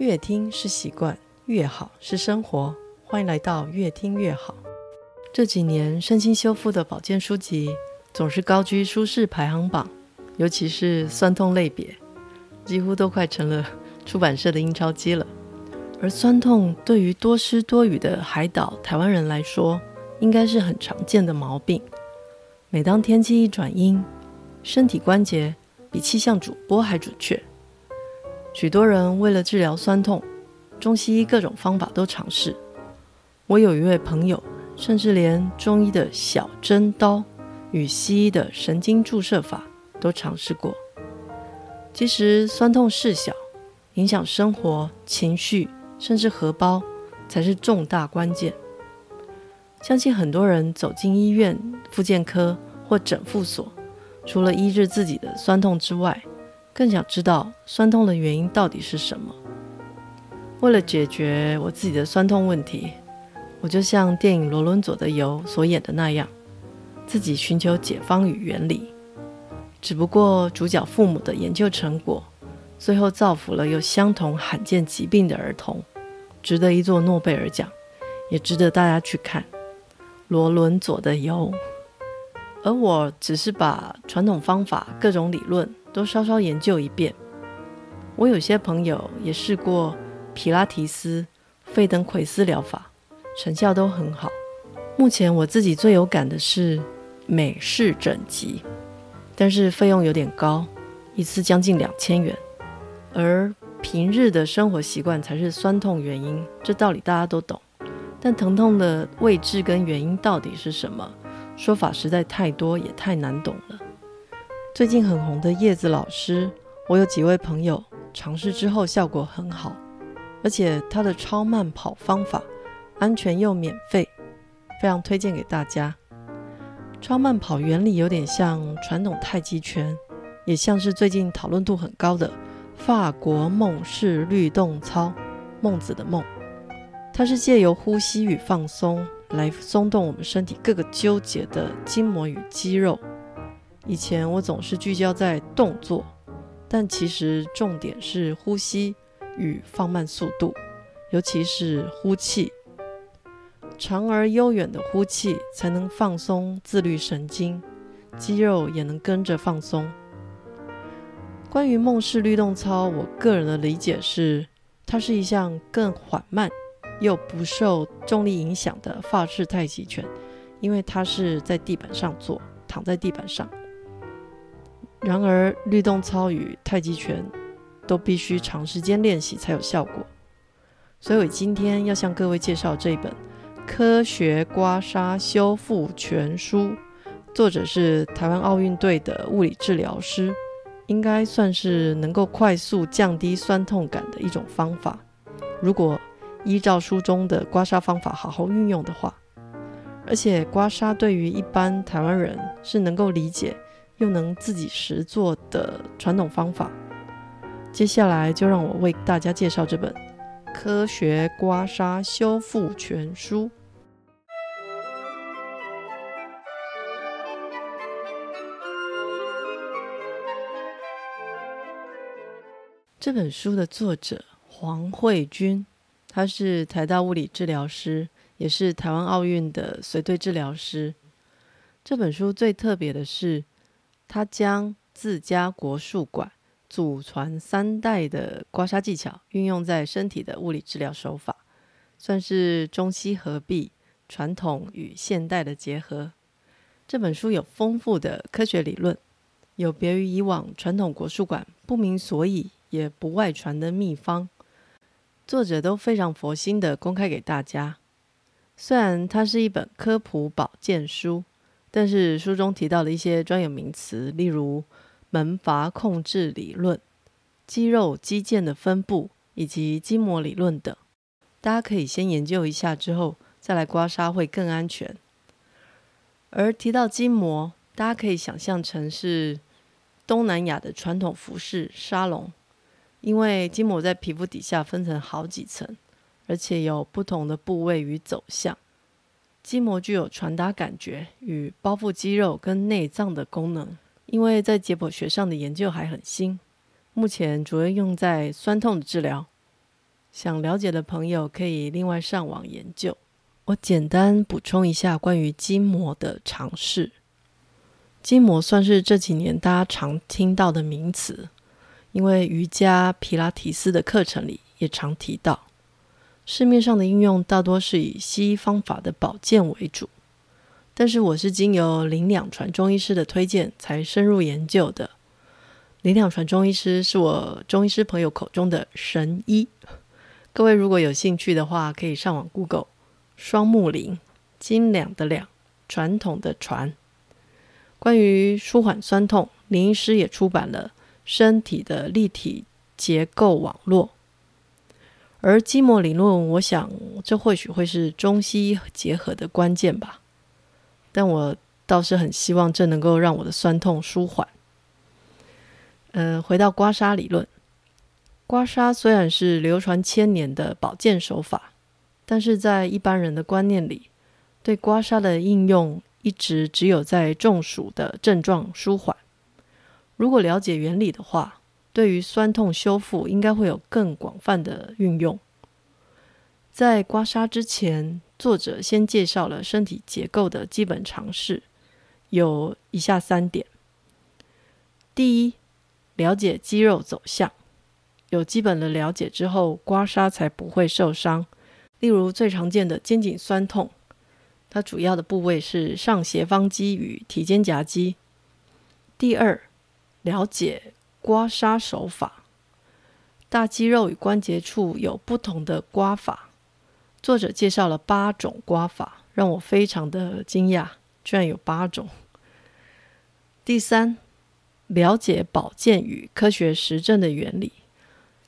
越听是习惯，越好是生活。欢迎来到越听越好。这几年身心修复的保健书籍总是高居书市排行榜，尤其是酸痛类别，几乎都快成了出版社的印钞机了。而酸痛对于多湿多雨的海岛台湾人来说，应该是很常见的毛病。每当天气一转阴，身体关节比气象主播还准确。许多人为了治疗酸痛，中西医各种方法都尝试。我有一位朋友，甚至连中医的小针刀与西医的神经注射法都尝试过。其实酸痛事小，影响生活、情绪，甚至荷包才是重大关键。相信很多人走进医院、复健科或诊复所，除了医治自己的酸痛之外，更想知道酸痛的原因到底是什么。为了解决我自己的酸痛问题，我就像电影《罗伦佐的油》所演的那样，自己寻求解方与原理。只不过主角父母的研究成果，最后造福了有相同罕见疾病的儿童，值得一座诺贝尔奖，也值得大家去看《罗伦佐的油》。而我只是把传统方法、各种理论。都稍稍研究一遍。我有些朋友也试过皮拉提斯、费登奎斯疗法，成效都很好。目前我自己最有感的是美式整脊，但是费用有点高，一次将近两千元。而平日的生活习惯才是酸痛原因，这道理大家都懂。但疼痛的位置跟原因到底是什么？说法实在太多，也太难懂了。最近很红的叶子老师，我有几位朋友尝试之后效果很好，而且他的超慢跑方法安全又免费，非常推荐给大家。超慢跑原理有点像传统太极拳，也像是最近讨论度很高的法国梦式律动操（孟子的梦）。它是借由呼吸与放松来松动我们身体各个纠结的筋膜与肌肉。以前我总是聚焦在动作，但其实重点是呼吸与放慢速度，尤其是呼气，长而悠远的呼气才能放松自律神经，肌肉也能跟着放松。关于梦式律动操，我个人的理解是，它是一项更缓慢又不受重力影响的法式太极拳，因为它是在地板上做，躺在地板上。然而，律动操与太极拳都必须长时间练习才有效果。所以我今天要向各位介绍这本《科学刮痧修复全书》，作者是台湾奥运队的物理治疗师，应该算是能够快速降低酸痛感的一种方法。如果依照书中的刮痧方法好好运用的话，而且刮痧对于一般台湾人是能够理解。又能自己实做的传统方法，接下来就让我为大家介绍这本《科学刮痧修复全书》。这本书的作者黄慧君，他是台大物理治疗师，也是台湾奥运的随队治疗师。这本书最特别的是，他将自家国术馆祖传三代的刮痧技巧运用在身体的物理治疗手法，算是中西合璧、传统与现代的结合。这本书有丰富的科学理论，有别于以往传统国术馆不明所以也不外传的秘方，作者都非常佛心的公开给大家。虽然它是一本科普保健书。但是书中提到的一些专有名词，例如门阀控制理论、肌肉肌腱的分布以及筋膜理论等，大家可以先研究一下，之后再来刮痧会更安全。而提到筋膜，大家可以想象成是东南亚的传统服饰沙龙，因为筋膜在皮肤底下分成好几层，而且有不同的部位与走向。筋膜具有传达感觉与包覆肌肉跟内脏的功能，因为在解剖学上的研究还很新，目前主要用在酸痛的治疗。想了解的朋友可以另外上网研究。我简单补充一下关于筋膜的常识。筋膜算是这几年大家常听到的名词，因为瑜伽、皮拉提斯的课程里也常提到。市面上的应用大多是以西医方法的保健为主，但是我是经由林两传中医师的推荐才深入研究的。林两传中医师是我中医师朋友口中的神医，各位如果有兴趣的话，可以上网 Google 双木林，斤两的两，传统的传。关于舒缓酸痛，林医师也出版了《身体的立体结构网络》。而筋膜理论，我想这或许会是中西结合的关键吧。但我倒是很希望这能够让我的酸痛舒缓。呃，回到刮痧理论，刮痧虽然是流传千年的保健手法，但是在一般人的观念里，对刮痧的应用一直只有在中暑的症状舒缓。如果了解原理的话，对于酸痛修复，应该会有更广泛的运用。在刮痧之前，作者先介绍了身体结构的基本常识，有以下三点：第一，了解肌肉走向，有基本的了解之后，刮痧才不会受伤。例如最常见的肩颈酸痛，它主要的部位是上斜方肌与提肩胛肌。第二，了解。刮痧手法，大肌肉与关节处有不同的刮法。作者介绍了八种刮法，让我非常的惊讶，居然有八种。第三，了解保健与科学实证的原理。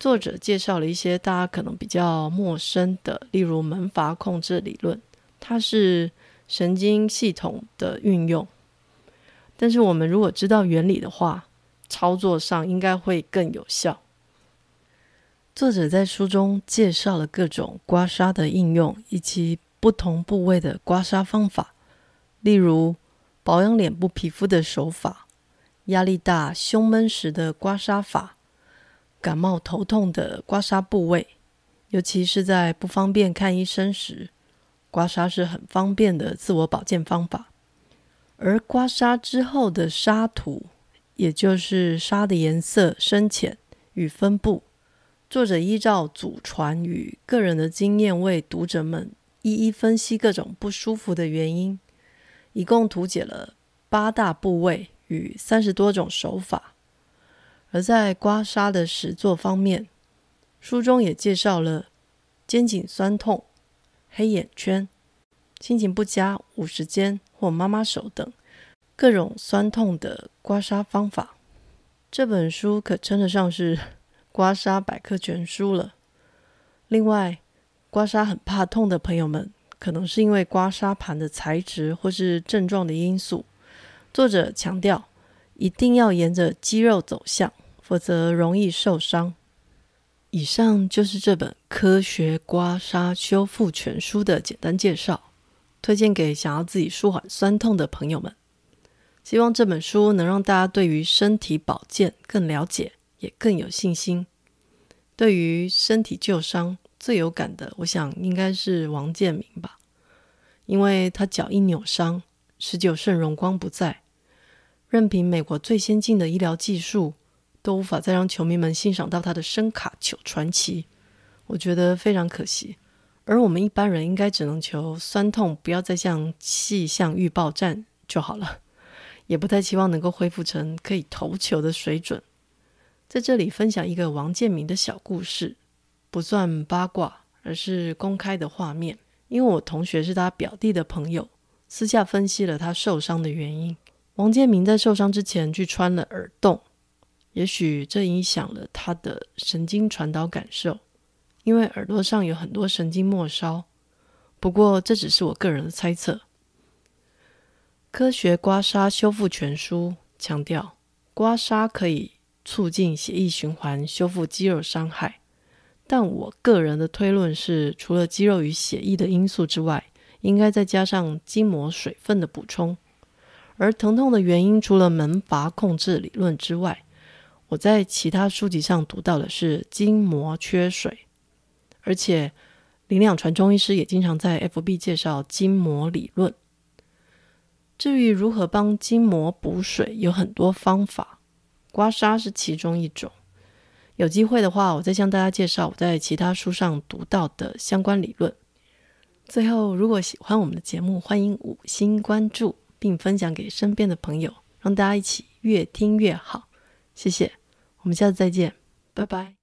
作者介绍了一些大家可能比较陌生的，例如门阀控制理论，它是神经系统的运用。但是我们如果知道原理的话，操作上应该会更有效。作者在书中介绍了各种刮痧的应用，以及不同部位的刮痧方法，例如保养脸部皮肤的手法、压力大、胸闷时的刮痧法、感冒头痛的刮痧部位，尤其是在不方便看医生时，刮痧是很方便的自我保健方法。而刮痧之后的痧图。也就是痧的颜色、深浅与分布，作者依照祖传与个人的经验，为读者们一一分析各种不舒服的原因，一共图解了八大部位与三十多种手法。而在刮痧的实作方面，书中也介绍了肩颈酸痛、黑眼圈、心情不佳、五十肩或妈妈手等。各种酸痛的刮痧方法，这本书可称得上是 刮痧百科全书了。另外，刮痧很怕痛的朋友们，可能是因为刮痧盘的材质或是症状的因素。作者强调，一定要沿着肌肉走向，否则容易受伤。以上就是这本《科学刮痧修复全书》的简单介绍，推荐给想要自己舒缓酸痛的朋友们。希望这本书能让大家对于身体保健更了解，也更有信心。对于身体旧伤最有感的，我想应该是王建民吧，因为他脚一扭伤，十九肾荣光不在，任凭美国最先进的医疗技术，都无法再让球迷们欣赏到他的声卡球传奇。我觉得非常可惜。而我们一般人应该只能求酸痛不要再像气象预报站就好了。也不太期望能够恢复成可以投球的水准。在这里分享一个王建民的小故事，不算八卦，而是公开的画面。因为我同学是他表弟的朋友，私下分析了他受伤的原因。王建民在受伤之前去穿了耳洞，也许这影响了他的神经传导感受，因为耳朵上有很多神经末梢。不过这只是我个人的猜测。科学刮痧修复全书强调，刮痧可以促进血液循环，修复肌肉伤害。但我个人的推论是，除了肌肉与血液的因素之外，应该再加上筋膜水分的补充。而疼痛的原因，除了门阀控制理论之外，我在其他书籍上读到的是筋膜缺水。而且林两传中医师也经常在 FB 介绍筋膜理论。至于如何帮筋膜补水，有很多方法，刮痧是其中一种。有机会的话，我再向大家介绍我在其他书上读到的相关理论。最后，如果喜欢我们的节目，欢迎五星关注，并分享给身边的朋友，让大家一起越听越好。谢谢，我们下次再见，拜拜。